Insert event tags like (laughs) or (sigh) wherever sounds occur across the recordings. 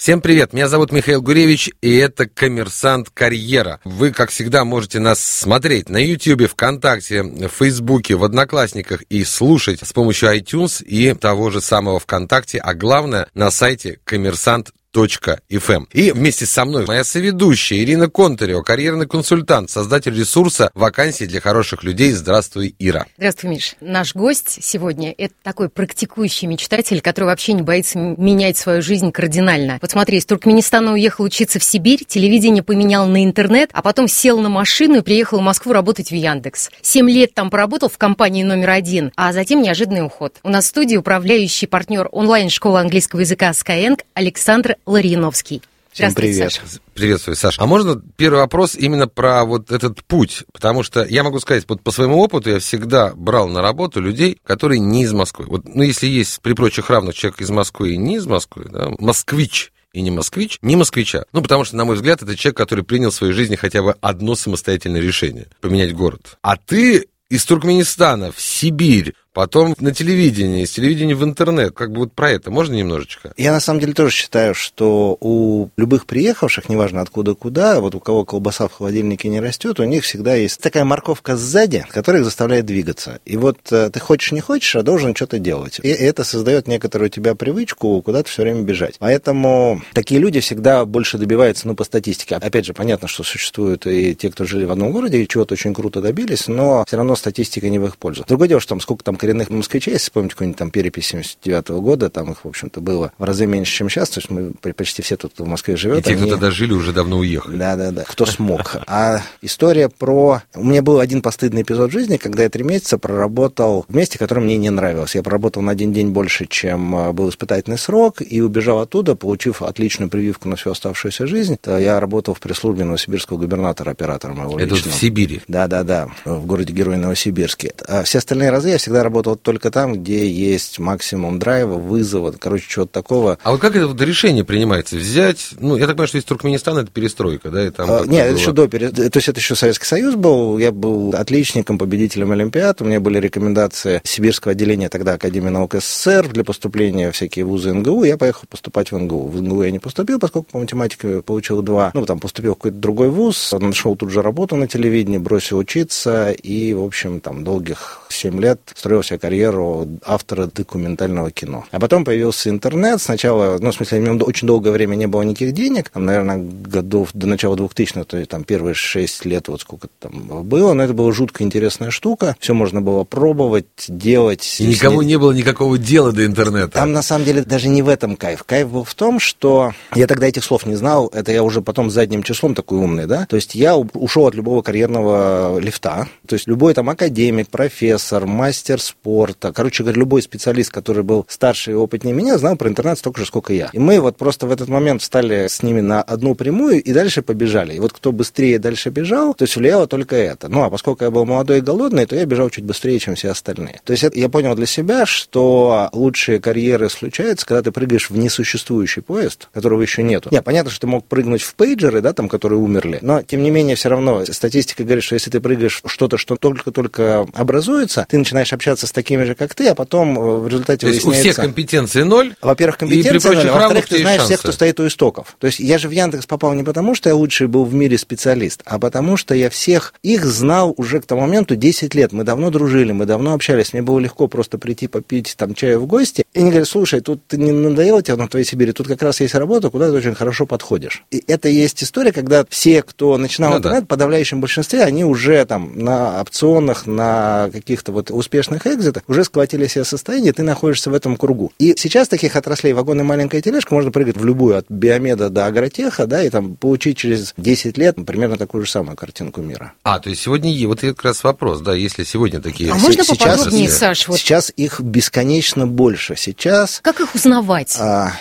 Всем привет, меня зовут Михаил Гуревич, и это «Коммерсант Карьера». Вы, как всегда, можете нас смотреть на YouTube, ВКонтакте, в Фейсбуке, в Одноклассниках и слушать с помощью iTunes и того же самого ВКонтакте, а главное, на сайте коммерсант FM. И вместе со мной моя соведущая Ирина Контарева, карьерный консультант, создатель ресурса «Вакансии для хороших людей». Здравствуй, Ира. Здравствуй, Миш. Наш гость сегодня – это такой практикующий мечтатель, который вообще не боится менять свою жизнь кардинально. Вот смотри, из Туркменистана уехал учиться в Сибирь, телевидение поменял на интернет, а потом сел на машину и приехал в Москву работать в Яндекс. Семь лет там поработал в компании номер один, а затем неожиданный уход. У нас в студии управляющий партнер онлайн-школы английского языка Skyeng Александр Лариновский. Всем привет. Саша. Приветствую, Саша. А можно первый вопрос именно про вот этот путь? Потому что я могу сказать, вот по своему опыту я всегда брал на работу людей, которые не из Москвы. Вот, ну, если есть при прочих равных человек из Москвы и не из Москвы, да, москвич, и не москвич, не москвича. Ну, потому что, на мой взгляд, это человек, который принял в своей жизни хотя бы одно самостоятельное решение – поменять город. А ты из Туркменистана в Сибирь, потом на телевидении, с телевидения в интернет. Как бы вот про это можно немножечко? Я на самом деле тоже считаю, что у любых приехавших, неважно откуда куда, вот у кого колбаса в холодильнике не растет, у них всегда есть такая морковка сзади, которая их заставляет двигаться. И вот э, ты хочешь, не хочешь, а должен что-то делать. И это создает некоторую у тебя привычку куда-то все время бежать. Поэтому такие люди всегда больше добиваются, ну, по статистике. Опять же, понятно, что существуют и те, кто жили в одном городе, и чего-то очень круто добились, но все равно статистика не в их пользу. Другое дело, что там сколько там коренных москвичей, если вспомнить какую-нибудь там перепись 79 -го года, там их, в общем-то, было в разы меньше, чем сейчас, то есть мы почти все тут в Москве живет. И те, они... кто тогда жили, уже давно уехали. Да, да, да, кто смог. А история про... У меня был один постыдный эпизод в жизни, когда я три месяца проработал в месте, которое мне не нравилось. Я проработал на один день больше, чем э, был испытательный срок, и убежал оттуда, получив отличную прививку на всю оставшуюся жизнь. То я работал в пресс-службе новосибирского губернатора, оператора моего Это личного. в Сибири? Да, да, да, в городе Герой Новосибирске. А все остальные разы я всегда работал только там, где есть максимум драйва, вызова, короче, чего-то такого. А вот как это вот решение принимается? Взять, ну, я так понимаю, что из Туркменистана это перестройка, да? И там а, нет, было... это еще до, пере... то есть это еще Советский Союз был, я был отличником, победителем Олимпиад, у меня были рекомендации Сибирского отделения тогда Академии наук СССР для поступления в всякие вузы НГУ, я поехал поступать в НГУ. В НГУ я не поступил, поскольку по математике получил два, ну, там поступил в какой-то другой вуз, нашел тут же работу на телевидении, бросил учиться и, в общем, там долгих 7 лет строил себе карьеру автора документального кино. А потом появился интернет. Сначала, ну, в смысле, у него очень долгое время не было никаких денег. Там, наверное, годов до начала 2000-х, то есть там первые 6 лет, вот сколько там было. Но это была жутко интересная штука. Все можно было пробовать, делать. И никому не было никакого дела до интернета. Там, на самом деле, даже не в этом кайф. Кайф был в том, что я тогда этих слов не знал. Это я уже потом задним числом такой умный, да. То есть я ушел от любого карьерного лифта. То есть любой там академик, профессор, мастер спорта, короче говоря, любой специалист, который был старше и опытнее меня, знал про интернет столько же, сколько я. И мы вот просто в этот момент встали с ними на одну прямую и дальше побежали. И вот кто быстрее дальше бежал, то есть влияло только это. Ну, а поскольку я был молодой и голодный, то я бежал чуть быстрее, чем все остальные. То есть это, я понял для себя, что лучшие карьеры случаются, когда ты прыгаешь в несуществующий поезд, которого еще нету. Не, понятно, что ты мог прыгнуть в пейджеры, да, там, которые умерли, но, тем не менее, все равно статистика говорит, что если ты прыгаешь что-то, что только-только образуется, ты начинаешь общаться с такими же, как ты, а потом э, в результате То есть у всех компетенции ноль? Во-первых, компетенции ноль, а во-вторых, ты знаешь шансы. всех, кто стоит у истоков. То есть я же в Яндекс попал не потому, что я лучший был в мире специалист, а потому что я всех их знал уже к тому моменту 10 лет. Мы давно дружили, мы давно общались. Мне было легко просто прийти попить там чаю в гости. И они говорят, слушай, тут не надоело тебе на твоей Сибири, тут как раз есть работа, куда ты очень хорошо подходишь. И это есть история, когда все, кто начинал ну, интернет, да. в подавляющем большинстве, они уже там на опционах, на каких-то вот успешных экзитах уже схватили себе состояние, ты находишься в этом кругу. И сейчас таких отраслей вагон и маленькая тележка можно прыгать в любую, от биомеда до агротеха, да, и там получить через 10 лет примерно такую же самую картинку мира. А, то есть сегодня, вот это как раз вопрос, да, если сегодня такие... А можно поподробнее, Саш? Вот... Сейчас их бесконечно больше. Сейчас... Как их узнавать? А,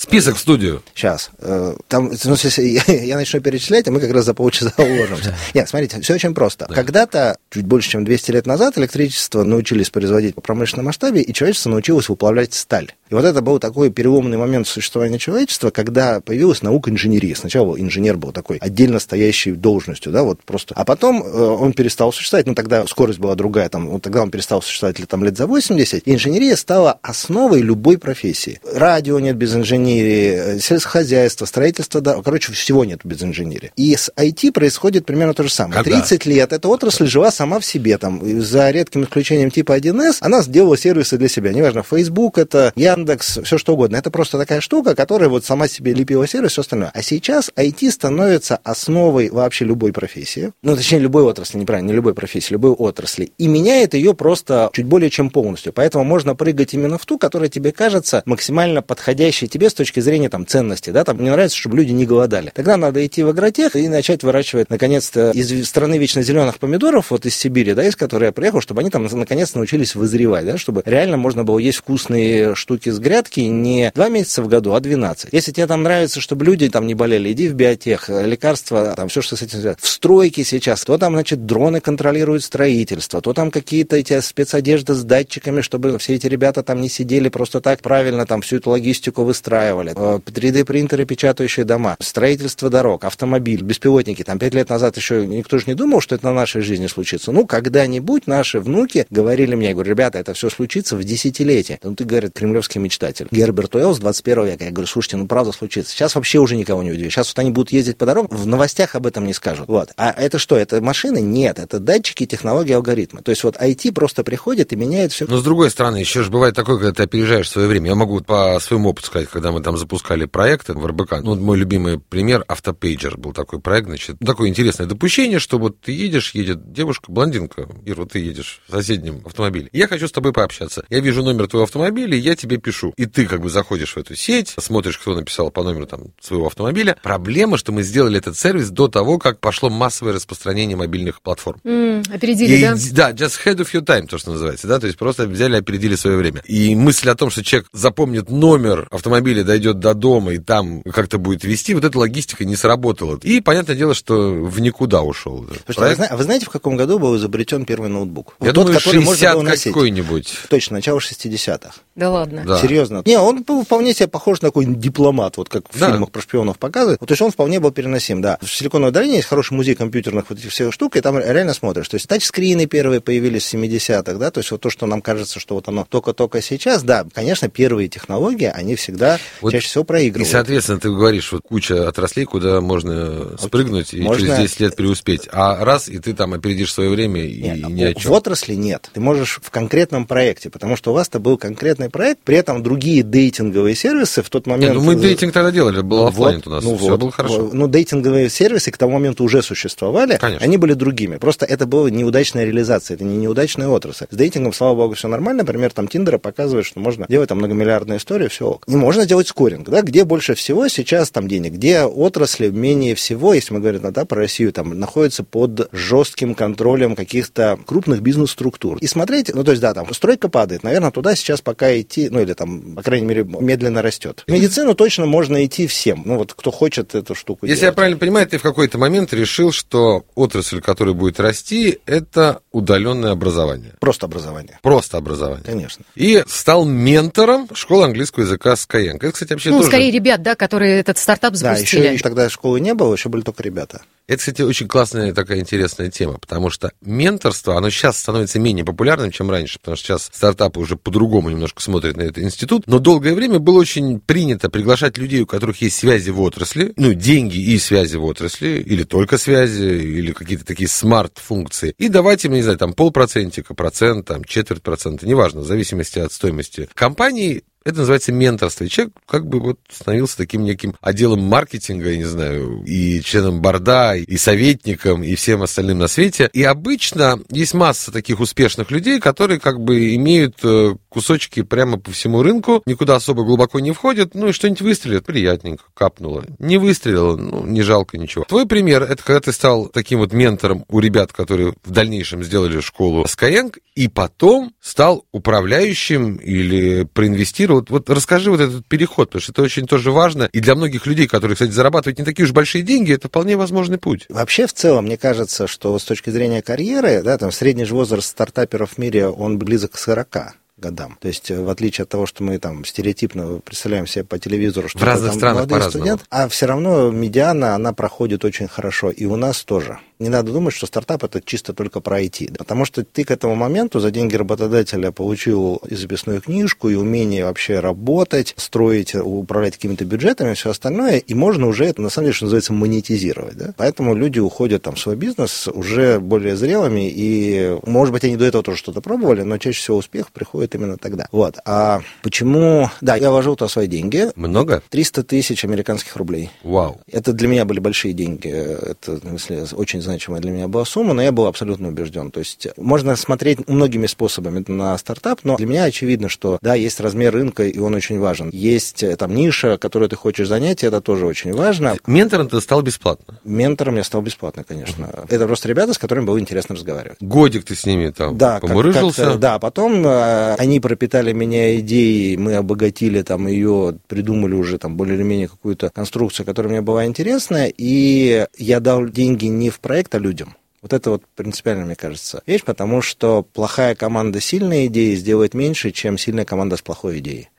Список в студию. Сейчас. Э, там, ну, если (laughs) я, начну перечислять, а мы как раз за полчаса (laughs) уложимся. Нет, смотрите, все очень просто. Да. Когда-то, чуть больше, чем 200 лет назад, электричество научились производить по промышленном масштабе, и человечество научилось выплавлять сталь. И вот это был такой переломный момент существования человечества, когда появилась наука инженерии. Сначала инженер был такой отдельно стоящей должностью, да, вот просто. А потом э, он перестал существовать, ну, тогда скорость была другая, там, вот тогда он перестал существовать там, лет за 80, и инженерия стала основой любой профессии. Радио нет без инженерии, инженерии, сельскохозяйства, строительства, да, короче, всего нет без инженерии. И с IT происходит примерно то же самое. Когда? 30 лет эта отрасль жила сама в себе, там, за редким исключением типа 1С, она сделала сервисы для себя, неважно, Facebook, это Яндекс, все что угодно. Это просто такая штука, которая вот сама себе лепила сервис, все остальное. А сейчас IT становится основой вообще любой профессии, ну, точнее, любой отрасли, неправильно, не любой профессии, любой отрасли, и меняет ее просто чуть более чем полностью. Поэтому можно прыгать именно в ту, которая тебе кажется максимально подходящей тебе с точки зрения там ценности, да, там мне нравится, чтобы люди не голодали. Тогда надо идти в агротех и начать выращивать, наконец-то, из страны вечно зеленых помидоров, вот из Сибири, да, из которой я приехал, чтобы они там наконец научились вызревать, да, чтобы реально можно было есть вкусные штуки с грядки не два месяца в году, а 12. Если тебе там нравится, чтобы люди там не болели, иди в биотех, лекарства, там все, что с этим связано. В стройке сейчас, то там, значит, дроны контролируют строительство, то там какие-то эти спецодежды с датчиками, чтобы все эти ребята там не сидели просто так правильно, там всю эту логистику выстраивали. 3D-принтеры, печатающие дома, строительство дорог, автомобиль, беспилотники. Там пять лет назад еще никто же не думал, что это на нашей жизни случится. Ну, когда-нибудь наши внуки говорили мне, я говорю, ребята, это все случится в десятилетие. Ну, ты, говорит, кремлевский мечтатель. Герберт Уэллс, 21 века. Я говорю, слушайте, ну, правда случится. Сейчас вообще уже никого не удивит. Сейчас вот они будут ездить по дорогам, в новостях об этом не скажут. Вот. А это что, это машины? Нет, это датчики, технологии, алгоритмы. То есть вот IT просто приходит и меняет все. Но с другой стороны, еще же бывает такое, когда ты опережаешь свое время. Я могу по своему опыту сказать, когда мы там запускали проекты в РБК. Ну, мой любимый пример, автопейджер был такой проект, значит, такое интересное допущение, что вот ты едешь, едет девушка, блондинка, Ир, вот ты едешь в соседнем автомобиле. Я хочу с тобой пообщаться. Я вижу номер твоего автомобиля, и я тебе пишу. И ты как бы заходишь в эту сеть, смотришь, кто написал по номеру там своего автомобиля. Проблема, что мы сделали этот сервис до того, как пошло массовое распространение мобильных платформ. Mm, опередили, и, да? Да, just head of your time, то, что называется, да, то есть просто взяли, опередили свое время. И мысль о том, что человек запомнит номер автомобиля, дойдет до дома и там как-то будет вести, вот эта логистика не сработала. И понятное дело, что в никуда ушел. Слушайте, а, вы, знаете, в каком году был изобретен первый ноутбук? Я вот думаю, тот, который 60 можно какой-нибудь. Точно, начало 60-х. Да ладно? Да. Серьезно. Не, он был вполне себе похож на такой дипломат, вот как в да. фильмах про шпионов показывают. Вот, то есть он вполне был переносим, да. В Силиконовой долине есть хороший музей компьютерных вот этих всех штук, и там реально смотришь. То есть тачскрины первые появились в 70-х, да, то есть вот то, что нам кажется, что вот оно только-только сейчас, да, конечно, первые технологии, они всегда вот чаще всего проигрывают. И, соответственно, ты говоришь, вот куча отраслей, куда можно спрыгнуть и можно... через 10 лет преуспеть. А раз, и ты там опередишь свое время и, нет, ни о чем. В отрасли нет. Ты можешь в конкретном проекте, потому что у вас-то был конкретный проект, при этом другие дейтинговые сервисы в тот момент... Нет, ну мы дейтинг тогда делали, был офлайн вот, у нас, ну все вот, было хорошо. Ну, дейтинговые сервисы к тому моменту уже существовали, Конечно. они были другими. Просто это была неудачная реализация, это не неудачная отрасль. С дейтингом, слава богу, все нормально. Например, там Тиндера показывает, что можно делать там многомиллиардные истории, все ок. Не можно делать скоринг, да, где больше всего сейчас там денег, где отрасли менее всего, если мы говорим да, про Россию, там находятся под жестким контролем каких-то крупных бизнес-структур. И смотреть, ну, то есть, да, там стройка падает, наверное, туда сейчас пока идти, ну, или там, по крайней мере, медленно растет. В медицину точно можно идти всем, ну, вот кто хочет эту штуку Если делать. я правильно понимаю, ты в какой-то момент решил, что отрасль, которая будет расти, это удаленное образование. Просто образование. Просто образование. Конечно. И стал ментором школы английского языка Skyeng. Это, кстати, вообще ну, тоже... скорее ребят, да, которые этот стартап запустили. Да, еще тогда школы не было, еще были только ребята. Это, кстати, очень классная такая интересная тема, потому что менторство, оно сейчас становится менее популярным, чем раньше, потому что сейчас стартапы уже по-другому немножко смотрят на этот институт, но долгое время было очень принято приглашать людей, у которых есть связи в отрасли, ну, деньги и связи в отрасли, или только связи, или какие-то такие смарт-функции, и давать им, не знаю, там полпроцентика, процент, там, четверть процента, неважно, в зависимости от стоимости компании, это называется менторство. И человек как бы вот становился таким неким отделом маркетинга, я не знаю, и членом борда, и советником, и всем остальным на свете. И обычно есть масса таких успешных людей, которые как бы имеют э, кусочки прямо по всему рынку, никуда особо глубоко не входят, ну и что-нибудь выстрелит, приятненько, капнуло. Не выстрелило, ну, не жалко ничего. Твой пример, это когда ты стал таким вот ментором у ребят, которые в дальнейшем сделали школу Skyeng, и потом стал управляющим или проинвестировал вот, расскажи вот этот переход, потому что это очень тоже важно. И для многих людей, которые, кстати, зарабатывают не такие уж большие деньги, это вполне возможный путь. Вообще, в целом, мне кажется, что с точки зрения карьеры, да, там средний возраст стартаперов в мире, он близок к 40 годам. То есть, в отличие от того, что мы там стереотипно представляем себе по телевизору, что в разных странах молодой студент, а все равно медиана, она проходит очень хорошо. И у нас тоже. Не надо думать, что стартап это чисто только про IT, потому что ты к этому моменту за деньги работодателя получил и записную книжку, и умение вообще работать, строить, управлять какими-то бюджетами, все остальное, и можно уже это, на самом деле, что называется, монетизировать. Да? Поэтому люди уходят там в свой бизнес уже более зрелыми, и, может быть, они до этого тоже что-то пробовали, но чаще всего успех приходит именно тогда. Вот. А почему... Да, я вложил туда свои деньги. Много? 300 тысяч американских рублей. Вау. Это для меня были большие деньги. Это, в смысле, очень значимая для меня была сумма, но я был абсолютно убежден. То есть можно смотреть многими способами на стартап, но для меня очевидно, что да, есть размер рынка, и он очень важен. Есть э, там ниша, которую ты хочешь занять, и это тоже очень важно. Ментором ты стал бесплатно? Ментором я стал бесплатно, конечно. Uh-huh. Это просто ребята, с которыми было интересно разговаривать. Годик ты с ними там да, помурыжился? Как, да, потом э, они пропитали меня идеей, мы обогатили там ее, придумали уже там более или менее какую-то конструкцию, которая мне была интересна, и я дал деньги не в проект, а людям. Вот это вот принципиально, мне кажется, вещь, потому что плохая команда сильной идеи сделает меньше, чем сильная команда с плохой идеей.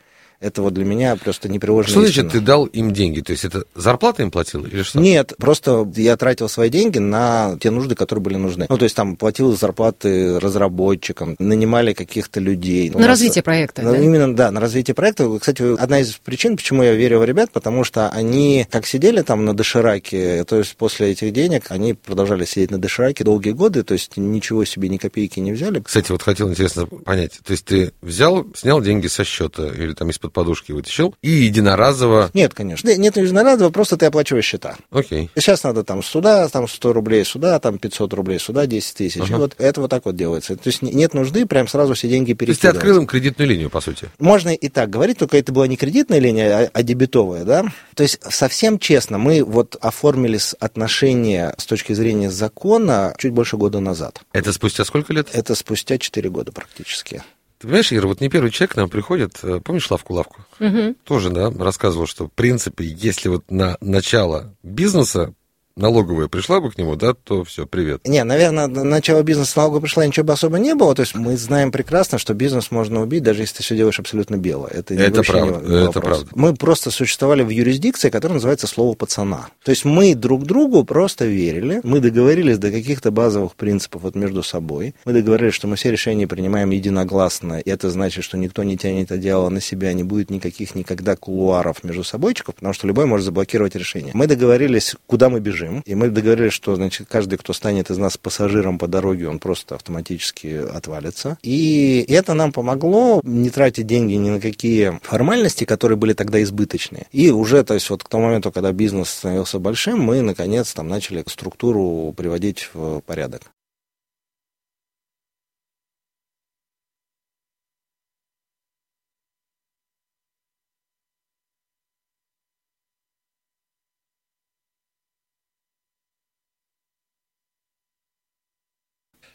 Это вот для меня просто непреложно. Что значит, ты дал им деньги? То есть это зарплата им платил или что? Нет, просто я тратил свои деньги на те нужды, которые были нужны. Ну, то есть там платил зарплаты разработчикам, нанимали каких-то людей. На развитие проекта, ну, да? Именно, да, на развитие проекта. Кстати, одна из причин, почему я верю в ребят, потому что они как сидели там на дошираке, то есть после этих денег они продолжали сидеть на дошираке долгие годы, то есть ничего себе, ни копейки не взяли. Кстати, вот хотел интересно понять, то есть ты взял, снял деньги со счета или там из-под подушки вытащил и единоразово... Нет, конечно. Нет единоразово, просто ты оплачиваешь счета. Окей. Сейчас надо там сюда, там 100 рублей сюда, там 500 рублей сюда, 10 тысяч. Ага. Вот это вот так вот делается. То есть нет нужды прям сразу все деньги перекидывать. То есть ты открыл им кредитную линию, по сути? Можно и так говорить, только это была не кредитная линия, а, а дебетовая, да? То есть совсем честно, мы вот оформили отношения с точки зрения закона чуть больше года назад. Это спустя сколько лет? Это спустя 4 года практически. Ты понимаешь, Ира, вот не первый человек к нам приходит, э, помнишь Лавку-Лавку? Угу. Тоже, да, рассказывал, что, в принципе, если вот на начало бизнеса налоговая пришла бы к нему, да, то все, привет. Не, наверное, начало бизнеса налоговая пришла, ничего бы особо не было. То есть мы знаем прекрасно, что бизнес можно убить, даже если ты все делаешь абсолютно бело. Это, это правда, не, это правда. Мы просто существовали в юрисдикции, которая называется слово пацана. То есть мы друг другу просто верили, мы договорились до каких-то базовых принципов вот между собой. Мы договорились, что мы все решения принимаем единогласно, и это значит, что никто не тянет одеяло на себя, не будет никаких никогда кулуаров между собойчиков, потому что любой может заблокировать решение. Мы договорились, куда мы бежим, бежим. И мы договорились, что, значит, каждый, кто станет из нас пассажиром по дороге, он просто автоматически отвалится. И это нам помогло не тратить деньги ни на какие формальности, которые были тогда избыточные. И уже, то есть вот к тому моменту, когда бизнес становился большим, мы, наконец, там начали структуру приводить в порядок.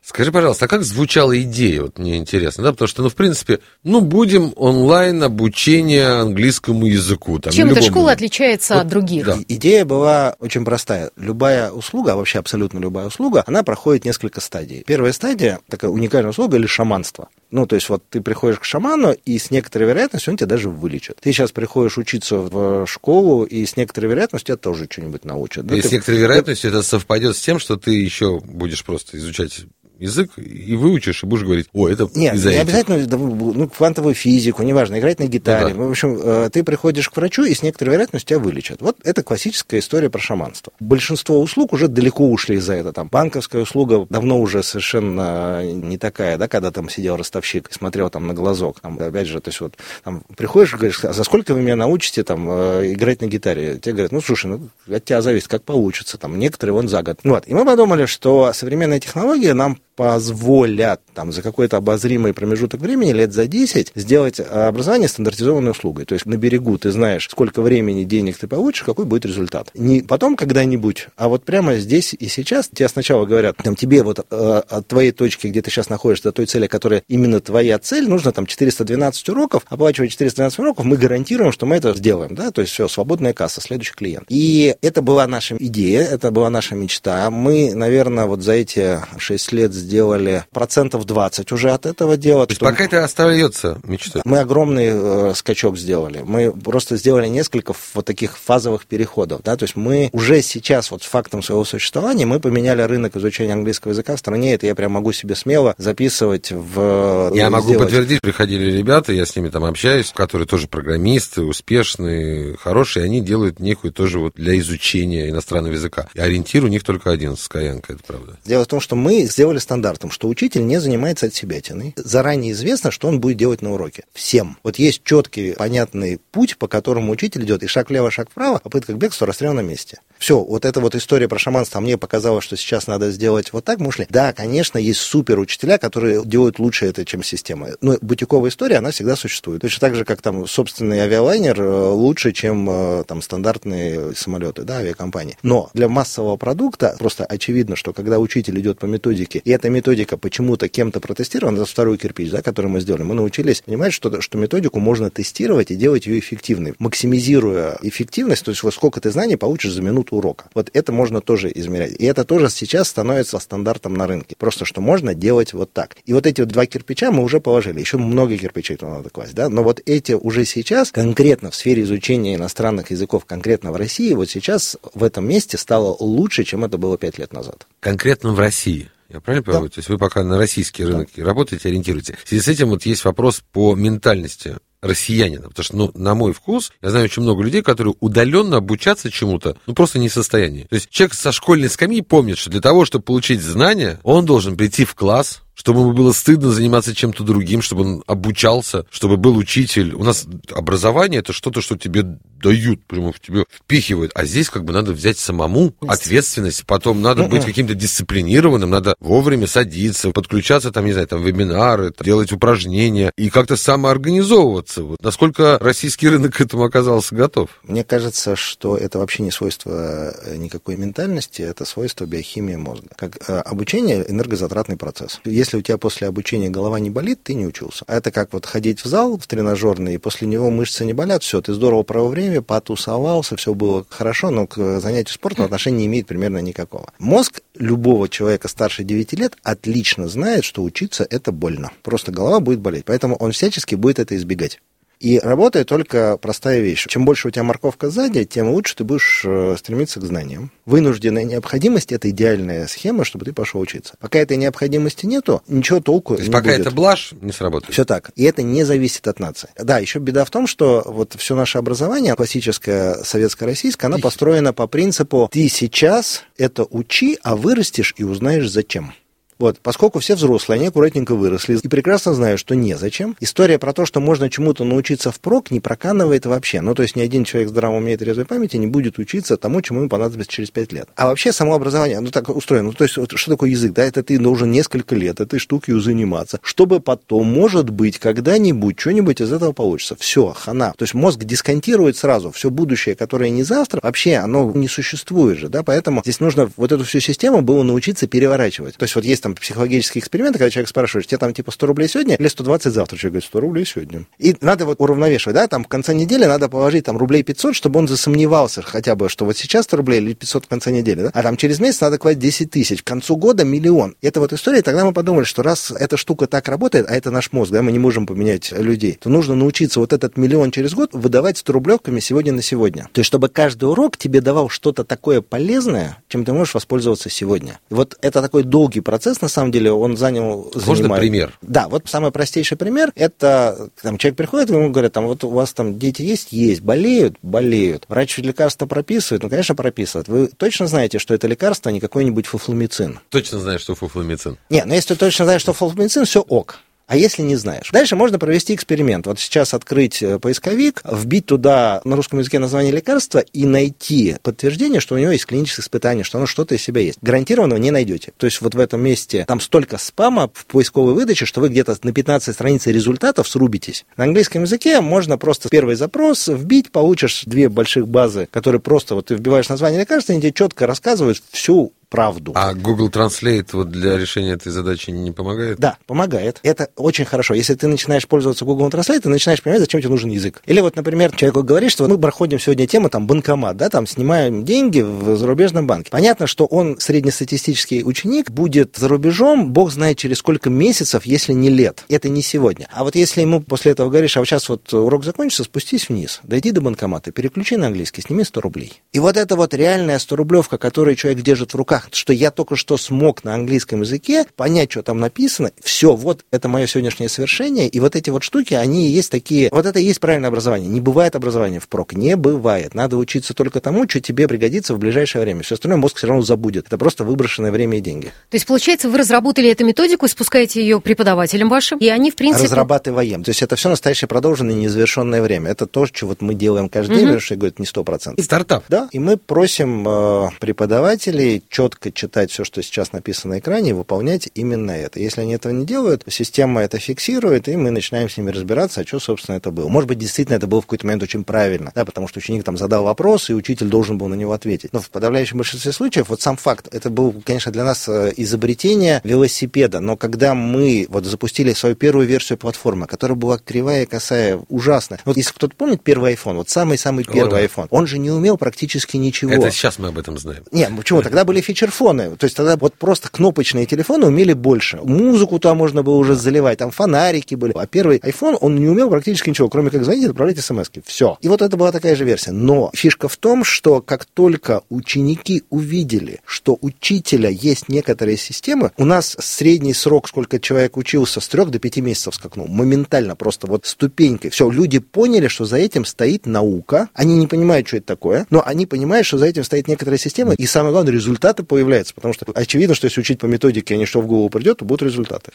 Скажи, пожалуйста, а как звучала идея, вот мне интересно, да, потому что, ну, в принципе, ну, будем онлайн обучение английскому языку. Там, Чем эта школа отличается вот, от других? Да. Идея была очень простая. Любая услуга, а вообще абсолютно любая услуга, она проходит несколько стадий. Первая стадия, такая уникальная услуга или шаманство. Ну, то есть вот ты приходишь к шаману, и с некоторой вероятностью он тебя даже вылечит. Ты сейчас приходишь учиться в школу, и с некоторой вероятностью тебя тоже что-нибудь научат. И да, с некоторой вероятностью это совпадет с тем, что ты еще будешь просто изучать язык и выучишь, и будешь говорить, о, это Нет, из-за не обязательно ну, квантовую физику, неважно, играть на гитаре. Ну, да. В общем, э, ты приходишь к врачу, и с некоторой вероятностью тебя вылечат. Вот это классическая история про шаманство. Большинство услуг уже далеко ушли за это. Там банковская услуга давно уже совершенно не такая, да, когда там сидел ростовщик и смотрел там на глазок. Там, опять же, то есть вот там приходишь и говоришь, а за сколько вы меня научите там э, играть на гитаре? Тебе говорят, ну, слушай, ну, от тебя зависит, как получится. Там некоторые вон за год. Вот. И мы подумали, что современная технология нам позволят там, за какой-то обозримый промежуток времени, лет за 10, сделать образование стандартизованной услугой. То есть на берегу ты знаешь, сколько времени, денег ты получишь, какой будет результат. Не потом когда-нибудь, а вот прямо здесь и сейчас тебе сначала говорят, там, тебе вот э, от твоей точки, где ты сейчас находишься, до той цели, которая именно твоя цель, нужно там 412 уроков, оплачивая 412 уроков, мы гарантируем, что мы это сделаем, да, то есть все, свободная касса, следующий клиент. И это была наша идея, это была наша мечта. Мы, наверное, вот за эти 6 лет сделали процентов 20 уже от этого дела. То есть пока это остается мечтой? Мы огромный э, скачок сделали. Мы просто сделали несколько вот таких фазовых переходов. Да? То есть мы уже сейчас вот с фактом своего существования мы поменяли рынок изучения английского языка в стране. Это я прям могу себе смело записывать в... Я могу подтвердить, приходили ребята, я с ними там общаюсь, которые тоже программисты, успешные, хорошие, они делают некую тоже вот для изучения иностранного языка. И ориентир у них только один, Skyeng, это правда. Дело в том, что мы сделали стандартом, что учитель не занимается от себя тяны. Заранее известно, что он будет делать на уроке. Всем. Вот есть четкий, понятный путь, по которому учитель идет, и шаг влево, шаг вправо, попытка к бегству, расстрел на месте. Все, вот эта вот история про шаманство мне показала, что сейчас надо сделать вот так, мы ушли. Да, конечно, есть супер учителя, которые делают лучше это, чем система. Но бутиковая история, она всегда существует. Точно так же, как там собственный авиалайнер э, лучше, чем э, там стандартные самолеты, да, авиакомпании. Но для массового продукта просто очевидно, что когда учитель идет по методике, и эта методика почему-то кем-то протестирована, это второй кирпич, да, который мы сделали, мы научились понимать, что, что методику можно тестировать и делать ее эффективной, максимизируя эффективность, то есть вот сколько ты знаний получишь за минуту урока. Вот это можно тоже измерять. И это тоже сейчас становится стандартом на рынке. Просто что можно делать вот так. И вот эти вот два кирпича мы уже положили. Еще много кирпичей туда надо класть, да. Но вот эти уже сейчас конкретно в сфере изучения иностранных языков, конкретно в России, вот сейчас в этом месте стало лучше, чем это было пять лет назад. Конкретно в России? Я правильно понимаю? Да. То есть вы пока на российский рынок да. работаете, ориентируете. В связи с этим вот есть вопрос по ментальности россиянина. Потому что, ну, на мой вкус, я знаю очень много людей, которые удаленно обучаться чему-то, ну, просто не в состоянии. То есть человек со школьной скамьи помнит, что для того, чтобы получить знания, он должен прийти в класс, чтобы ему было стыдно заниматься чем-то другим, чтобы он обучался, чтобы был учитель. У нас образование это что-то, что тебе дают, прямо в тебе впихивают. А здесь как бы надо взять самому ответственность, потом надо быть каким-то дисциплинированным, надо вовремя садиться, подключаться, там, не знаю, там, вебинары, делать упражнения и как-то самоорганизовываться. Вот. Насколько российский рынок к этому оказался готов? Мне кажется, что это вообще не свойство э, никакой ментальности, это свойство биохимии мозга. Как э, обучение энергозатратный процесс. Если у тебя после обучения голова не болит, ты не учился. А это как вот ходить в зал в тренажерный, и после него мышцы не болят, все, ты здорово провел время, потусовался, все было хорошо, но к занятию спортом отношения не имеет примерно никакого. Мозг любого человека старше 9 лет отлично знает, что учиться это больно. Просто голова будет болеть. Поэтому он всячески будет это избегать. И работает только простая вещь. Чем больше у тебя морковка сзади, тем лучше ты будешь э, стремиться к знаниям. Вынужденная необходимость – это идеальная схема, чтобы ты пошел учиться. Пока этой необходимости нету, ничего толку То есть не пока будет. это блажь, не сработает. Все так. И это не зависит от нации. Да, еще беда в том, что вот все наше образование, классическое советско-российское, оно построено по принципу «ты сейчас это учи, а вырастешь и узнаешь зачем». Вот, поскольку все взрослые, они аккуратненько выросли и прекрасно знают, что незачем, история про то, что можно чему-то научиться впрок, не проканывает вообще. Ну, то есть ни один человек здраво умеет резвой памяти не будет учиться тому, чему ему понадобится через пять лет. А вообще само образование, ну, так устроено. Ну, то есть что такое язык? Да, это ты должен несколько лет этой штукой заниматься, чтобы потом, может быть, когда-нибудь что-нибудь из этого получится. Все, хана. То есть мозг дисконтирует сразу. Все будущее, которое не завтра, вообще оно не существует же, да, поэтому здесь нужно вот эту всю систему было научиться переворачивать. То есть вот есть там психологические эксперименты, когда человек спрашивает, тебе там типа 100 рублей сегодня или 120 завтра? Человек говорит, 100 рублей сегодня. И надо вот уравновешивать, да, там в конце недели надо положить там рублей 500, чтобы он засомневался хотя бы, что вот сейчас 100 рублей или 500 в конце недели, да, а там через месяц надо класть 10 тысяч, к концу года миллион. И это вот история, тогда мы подумали, что раз эта штука так работает, а это наш мозг, да, мы не можем поменять людей, то нужно научиться вот этот миллион через год выдавать 100 рублевками сегодня на сегодня. То есть, чтобы каждый урок тебе давал что-то такое полезное, чем ты можешь воспользоваться сегодня. И вот это такой долгий процесс, на самом деле, он занял... Можно занимает... пример? Да, вот самый простейший пример, это там, человек приходит, ему говорят, там, вот у вас там дети есть? Есть. Болеют? Болеют. Врач лекарство прописывает? Ну, конечно, прописывает. Вы точно знаете, что это лекарство, а не какой-нибудь фуфломицин? Точно знаю, что фуфломицин. Нет, но если ты точно знаешь, что фуфломицин, все ок. А если не знаешь? Дальше можно провести эксперимент. Вот сейчас открыть э, поисковик, вбить туда на русском языке название лекарства и найти подтверждение, что у него есть клиническое испытание, что оно что-то из себя есть. Гарантированно не найдете. То есть вот в этом месте там столько спама в поисковой выдаче, что вы где-то на 15 странице результатов срубитесь. На английском языке можно просто первый запрос вбить, получишь две больших базы, которые просто вот ты вбиваешь название лекарства, они тебе четко рассказывают всю правду. А Google Translate вот для решения этой задачи не помогает? Да, помогает. Это очень хорошо. Если ты начинаешь пользоваться Google Translate, ты начинаешь понимать, зачем тебе нужен язык. Или вот, например, человеку говорит, что мы проходим сегодня тему там банкомат, да, там снимаем деньги в зарубежном банке. Понятно, что он среднестатистический ученик будет за рубежом, бог знает через сколько месяцев, если не лет. Это не сегодня. А вот если ему после этого говоришь, а вот сейчас вот урок закончится, спустись вниз, дойди до банкомата, переключи на английский, сними 100 рублей. И вот это вот реальная 100 рублевка, которую человек держит в руках, что я только что смог на английском языке понять, что там написано, все, вот это мое сегодняшнее совершение, и вот эти вот штуки, они и есть такие, вот это и есть правильное образование. Не бывает образования впрок, не бывает. Надо учиться только тому, что тебе пригодится в ближайшее время. Все остальное мозг все равно забудет. Это просто выброшенное время и деньги. То есть, получается, вы разработали эту методику, спускаете ее преподавателям вашим, и они, в принципе... Разрабатываем. То есть, это все настоящее продолженное незавершенное время. Это то, что вот мы делаем каждый день, потому что я говорю, это не сто процентов. Стартап. Да, и мы просим э, преподавателей четко читать все, что сейчас написано на экране, и выполнять именно это. Если они этого не делают, система это фиксирует, и мы начинаем с ними разбираться, а что, собственно, это было. Может быть, действительно это было в какой-то момент очень правильно, да, потому что ученик там задал вопрос, и учитель должен был на него ответить. Но в подавляющем большинстве случаев, вот сам факт, это был, конечно, для нас э, изобретение велосипеда, но когда мы вот запустили свою первую версию платформы, которая была кривая и косая, ужасно. Вот если кто-то помнит первый iPhone, вот самый-самый первый да. iPhone, он же не умел практически ничего. Это сейчас мы об этом знаем. Нет, почему? Тогда были фичерфоны, то есть тогда вот просто кнопочные телефоны умели больше. Музыку там можно было уже заливать, там фонарики были. А первый iPhone, он не умел практически ничего, кроме как звонить и отправлять смс -ки. Все. И вот это была такая же версия. Но фишка в том, что как только ученики увидели, что учителя есть некоторые системы, у нас средний срок, сколько человек учился, с трех до пяти месяцев скакнул. Моментально, просто вот ступенькой. Все, люди поняли, что за этим стоит наука. Они не понимают, что это такое, но они понимают, что за этим стоит некоторая система. И самое главное, результаты появляются. Потому что очевидно, что если учить по методике, а не что в голову придет, то будут результаты.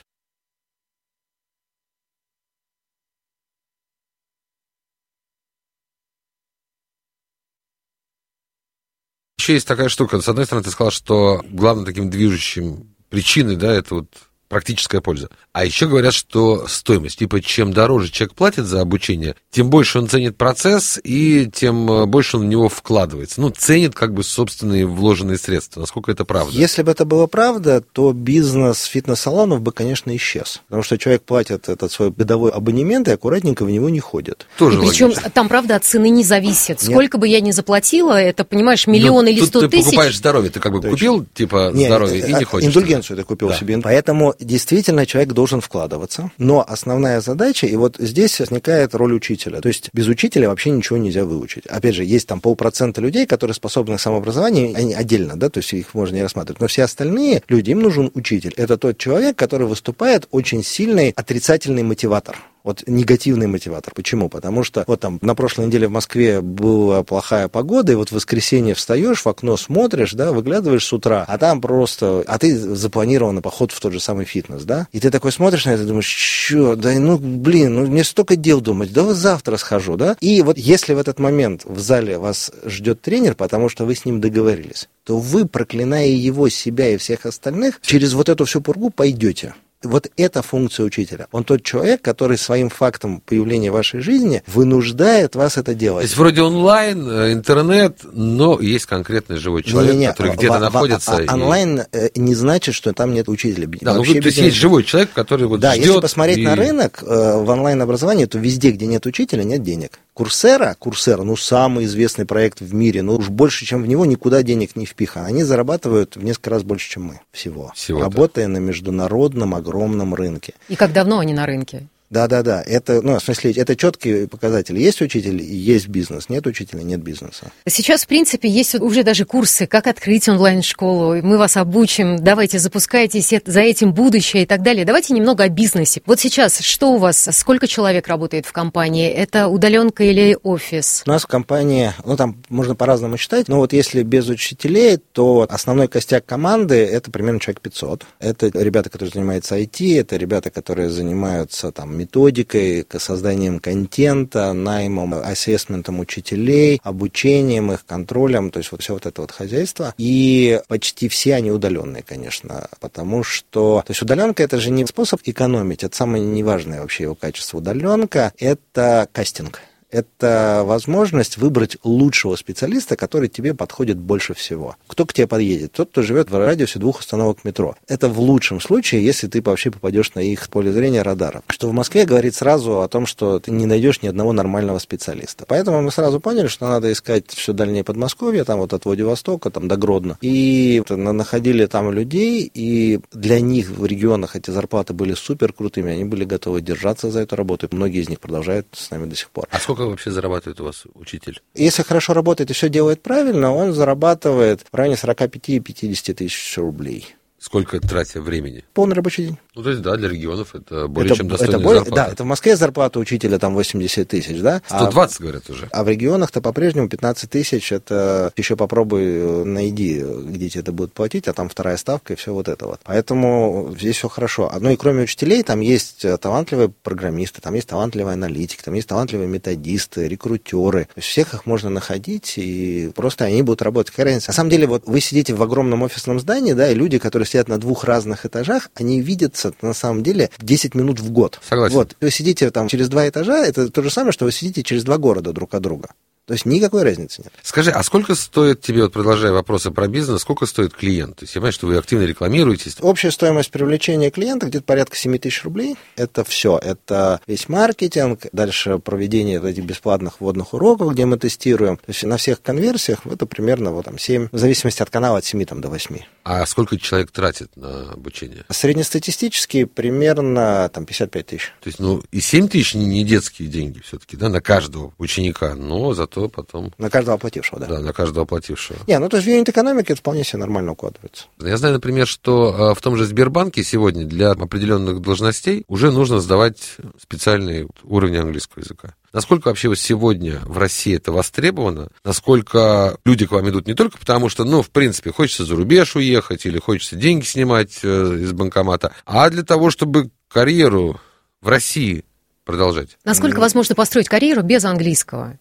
Еще есть такая штука. С одной стороны, ты сказал, что главным таким движущим причиной, да, это вот практическая польза. А еще говорят, что стоимость, типа, чем дороже человек платит за обучение, тем больше он ценит процесс и тем э, больше он в него вкладывается. Ну, ценит как бы собственные вложенные средства. Насколько это правда? Если бы это было правда, то бизнес фитнес-салонов бы, конечно, исчез. Потому что человек платит этот свой годовой абонемент и аккуратненько в него не ходит. Тоже и причем логично. там, правда, от цены не зависит. Сколько Нет. бы я ни заплатила, это, понимаешь, миллион ну, или сто тысяч. ты покупаешь здоровье. Ты как бы Точно. купил, типа, Нет, здоровье и не ходишь. Индульгенцию ты купил да. себе. Поэтому действительно человек должен вкладываться, но основная задача, и вот здесь возникает роль учителя. То есть без учителя вообще ничего нельзя выучить. Опять же, есть там полпроцента людей, которые способны к самообразованию, они отдельно, да, то есть их можно не рассматривать. Но все остальные люди, им нужен учитель. Это тот человек, который выступает очень сильный отрицательный мотиватор. Вот негативный мотиватор. Почему? Потому что вот там на прошлой неделе в Москве была плохая погода, и вот в воскресенье встаешь, в окно смотришь, да, выглядываешь с утра, а там просто, а ты запланирован на поход в тот же самый фитнес, да, и ты такой смотришь на это, думаешь, что, да, ну, блин, ну, мне столько дел думать, да, вот завтра схожу, да, и вот если в этот момент в зале вас ждет тренер, потому что вы с ним договорились, то вы, проклиная его, себя и всех остальных, через вот эту всю пургу пойдете вот эта функция учителя. Он тот человек, который своим фактом появления в вашей жизни вынуждает вас это делать. То есть вроде онлайн, э, интернет, но есть конкретный живой человек, не, не, который где-то находится. А, и... Онлайн э, не значит, что там нет учителя. Да, ну, то есть есть живой человек, который вот Да, ждет если посмотреть и... на рынок э, в онлайн-образовании, то везде, где нет учителя, нет денег. Курсера, Курсера, ну, самый известный проект в мире, ну, уж больше, чем в него, никуда денег не впихан. Они зарабатывают в несколько раз больше, чем мы всего. всего работая на международном огромном рынке. И как давно они на рынке? Да, да, да. Это, ну, в смысле, это четкие показатели. Есть учитель, есть бизнес. Нет учителя, нет бизнеса. Сейчас, в принципе, есть уже даже курсы, как открыть онлайн-школу. Мы вас обучим. Давайте запускайтесь, за этим будущее и так далее. Давайте немного о бизнесе. Вот сейчас, что у вас, сколько человек работает в компании? Это удаленка или офис? У нас в компании, ну, там можно по-разному считать, но вот если без учителей, то основной костяк команды это примерно человек 500. Это ребята, которые занимаются IT, это ребята, которые занимаются там методикой, созданием контента, наймом, ассессментом учителей, обучением их, контролем, то есть вот все вот это вот хозяйство. И почти все они удаленные, конечно, потому что... То есть удаленка это же не способ экономить, это самое неважное вообще его качество. Удаленка это кастинг Это возможность выбрать лучшего специалиста, который тебе подходит больше всего. Кто к тебе подъедет? Тот, кто живет в радиусе двух остановок метро. Это в лучшем случае, если ты вообще попадешь на их поле зрения радара. Что в Москве говорит сразу о том, что ты не найдешь ни одного нормального специалиста. Поэтому мы сразу поняли, что надо искать все дальнее Подмосковье, там вот от Владивостока, там до Гродно. И находили там людей, и для них в регионах эти зарплаты были супер крутыми, они были готовы держаться за эту работу, многие из них продолжают с нами до сих пор. А сколько вообще зарабатывает у вас учитель? Если хорошо работает и все делает правильно, он зарабатывает в районе 45-50 тысяч рублей. Сколько тратя времени? Полный рабочий день. Ну, то есть, да, для регионов это более это, чем достойная это более, зарплата. Да, это в Москве зарплата учителя там 80 тысяч, да? 120, а, говорят, уже. А в регионах-то по-прежнему 15 тысяч, это еще попробуй э, найди, где тебе это будут платить, а там вторая ставка и все вот это вот. Поэтому здесь все хорошо. Ну и кроме учителей, там есть э, талантливые программисты, там есть талантливые аналитики, там есть талантливые методисты, рекрутеры. Всех их можно находить, и просто они будут работать. Какая разница? На самом деле, вот вы сидите в огромном офисном здании, да, и люди, которые сидят на двух разных этажах, они видятся на самом деле 10 минут в год. Согласен. Вот, вы сидите там через два этажа, это то же самое, что вы сидите через два города друг от друга. То есть никакой разницы нет. Скажи, а сколько стоит тебе, вот продолжая вопросы про бизнес, сколько стоит клиент? То есть я понимаю, что вы активно рекламируетесь. Общая стоимость привлечения клиента где-то порядка 7 тысяч рублей. Это все. Это весь маркетинг, дальше проведение этих бесплатных вводных уроков, где мы тестируем. То есть на всех конверсиях это примерно вот, там, 7, в зависимости от канала, от 7 там, до 8. А сколько человек тратит на обучение? Среднестатистически примерно там, 55 тысяч. То есть, ну, и 7 тысяч не детские деньги все-таки, да, на каждого ученика, но зато потом... На каждого оплатившего, да? Да, на каждого оплатившего. Не, ну то есть в юнит экономике это вполне себе нормально укладывается. Я знаю, например, что э, в том же Сбербанке сегодня для определенных должностей уже нужно сдавать специальный уровень английского языка. Насколько вообще сегодня в России это востребовано? Насколько люди к вам идут не только потому, что, ну, в принципе, хочется за рубеж уехать или хочется деньги снимать э, из банкомата, а для того, чтобы карьеру в России продолжать. Насколько ну, возможно построить карьеру без английского?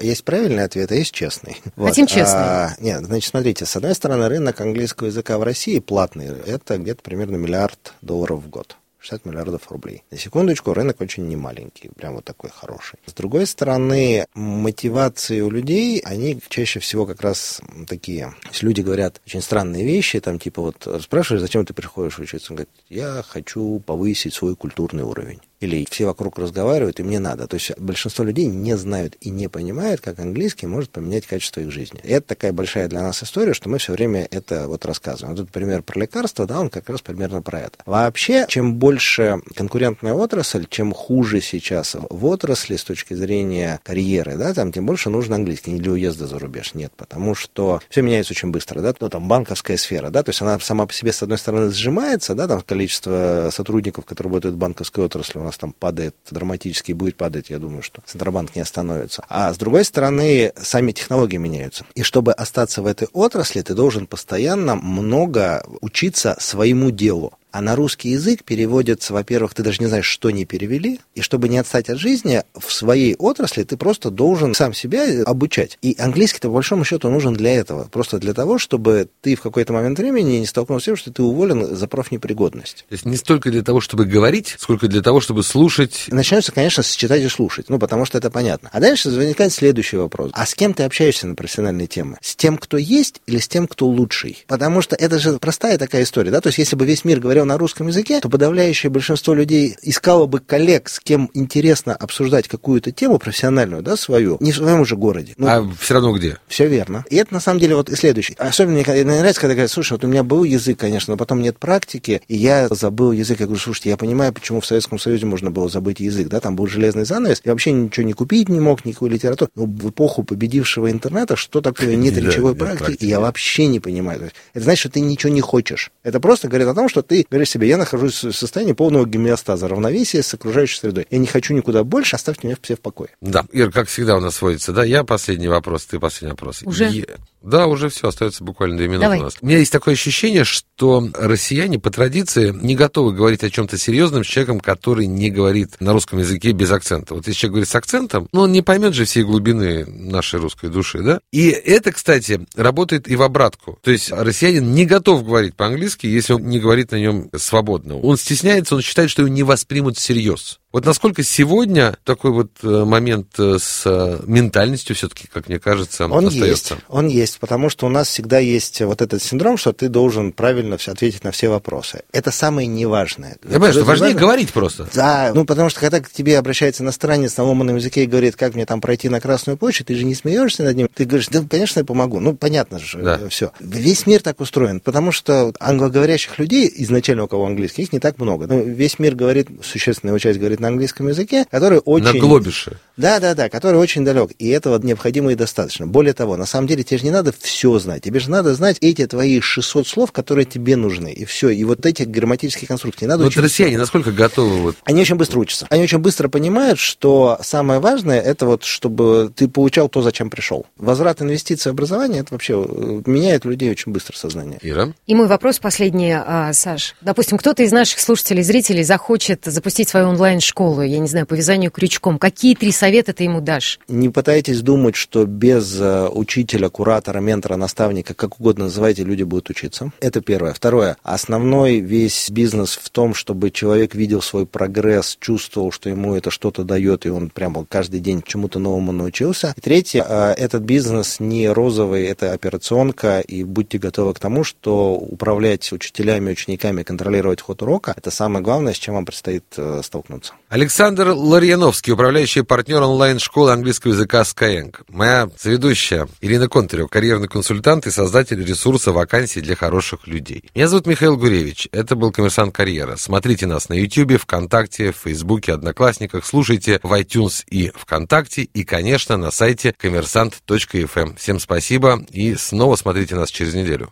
Есть правильный ответ, а есть честный. Вот. Хотим честный. А, нет, значит, смотрите, с одной стороны, рынок английского языка в России платный. Это где-то примерно миллиард долларов в год. 60 миллиардов рублей. На секундочку, рынок очень немаленький, прям вот такой хороший. С другой стороны, мотивации у людей, они чаще всего как раз такие. Есть люди говорят очень странные вещи, там типа вот спрашиваешь, зачем ты приходишь учиться? Он говорит, я хочу повысить свой культурный уровень или все вокруг разговаривают, и мне надо. То есть большинство людей не знают и не понимают, как английский может поменять качество их жизни. И это такая большая для нас история, что мы все время это вот рассказываем. Вот пример про лекарства, да, он как раз примерно про это. Вообще, чем больше конкурентная отрасль, чем хуже сейчас в отрасли с точки зрения карьеры, да, там тем больше нужен английский. Не для уезда за рубеж, нет, потому что все меняется очень быстро, да, ну, там банковская сфера, да, то есть она сама по себе, с одной стороны, сжимается, да, там количество сотрудников, которые работают в банковской отрасли, нас там падает драматически будет падать, я думаю, что Центробанк не остановится. А с другой стороны, сами технологии меняются. И чтобы остаться в этой отрасли, ты должен постоянно много учиться своему делу. А на русский язык переводится, во-первых, ты даже не знаешь, что не перевели, и чтобы не отстать от жизни, в своей отрасли ты просто должен сам себя обучать. И английский-то, по большому счету, нужен для этого. Просто для того, чтобы ты в какой-то момент времени не столкнулся с тем, что ты уволен за профнепригодность. То есть не столько для того, чтобы говорить, сколько для того, чтобы слушать. Начинается, конечно, с читать и слушать, ну, потому что это понятно. А дальше возникает следующий вопрос. А с кем ты общаешься на профессиональные темы? С тем, кто есть, или с тем, кто лучший? Потому что это же простая такая история, да? То есть если бы весь мир говорил на русском языке, то подавляющее большинство людей искало бы коллег, с кем интересно обсуждать какую-то тему профессиональную, да, свою, не в своем же городе. Ну, а все равно где? Все верно. И это на самом деле вот и следующий. Особенно мне, нравится, когда говорят, слушай, вот у меня был язык, конечно, но потом нет практики, и я забыл язык. Я говорю, слушайте, я понимаю, почему в Советском Союзе можно было забыть язык, да, там был железный занавес, я вообще ничего не купить не мог, никакой литературы. Но в эпоху победившего интернета, что такое (laughs) нет речевой практики, я вообще не понимаю. Это значит, что ты ничего не хочешь. Это просто говорит о том, что ты говоришь себе, я нахожусь в состоянии полного гомеостаза, равновесия с окружающей средой. Я не хочу никуда больше, оставьте меня все в покое. Да, Ир, как всегда у нас сводится, да, я последний вопрос, ты последний вопрос. Уже? Я... Да, уже все, остается буквально две минуты Давай. у нас. У меня есть такое ощущение, что россияне по традиции не готовы говорить о чем-то серьезном с человеком, который не говорит на русском языке без акцента. Вот если человек говорит с акцентом, ну, он не поймет же всей глубины нашей русской души, да? И это, кстати, работает и в обратку. То есть россиянин не готов говорить по-английски, если он не говорит на нем свободно. Он стесняется, он считает, что его не воспримут всерьез. Вот насколько сегодня такой вот э, момент э, с ментальностью все-таки, как мне кажется, он остается? Есть, он есть, потому что у нас всегда есть вот этот синдром, что ты должен правильно ответить на все вопросы. Это самое неважное. Я понимаю, что важнее важно... говорить просто. Да, ну потому что когда к тебе обращается иностранец на ломаном языке и говорит, как мне там пройти на Красную площадь, ты же не смеешься над ним, ты говоришь, да, конечно, я помогу. Ну, понятно же, да. все. Весь мир так устроен, потому что англоговорящих людей, изначально у кого английский, их не так много. Ну, весь мир говорит, существенная часть говорит на английском языке, который очень... На глобише. Да, да, да, который очень далек. И этого необходимо и достаточно. Более того, на самом деле тебе же не надо все знать. Тебе же надо знать эти твои 600 слов, которые тебе нужны. И все. И вот эти грамматические конструкции. Не надо вот россияне насколько готовы? Вот... Они очень быстро учатся. Они очень быстро понимают, что самое важное, это вот, чтобы ты получал то, зачем пришел. Возврат инвестиций в образование, это вообще э, меняет людей очень быстро сознание. Ира? И мой вопрос последний, а, Саш. Допустим, кто-то из наших слушателей, зрителей захочет запустить свою онлайн-школу, я не знаю, по вязанию крючком. Какие три совета ты ему дашь? Не пытайтесь думать, что без э, учителя, куратора, ментора, наставника, как угодно называйте, люди будут учиться. Это первое. Второе. Основной весь бизнес в том, чтобы человек видел свой прогресс, чувствовал, что ему это что-то дает, и он прямо каждый день чему-то новому научился. И третье. Э, этот бизнес не розовый, это операционка, и будьте готовы к тому, что управлять учителями, учениками, контролировать ход урока, это самое главное, с чем вам предстоит э, столкнуться. Александр Ларьяновский, управляющий партнер онлайн-школы английского языка Skyeng. Моя соведущая Ирина Контарева, карьерный консультант и создатель ресурса вакансий для хороших людей. Меня зовут Михаил Гуревич. Это был «Коммерсант Карьера». Смотрите нас на YouTube, ВКонтакте, Фейсбуке, Одноклассниках. Слушайте в iTunes и ВКонтакте. И, конечно, на сайте коммерсант.фм. Всем спасибо и снова смотрите нас через неделю.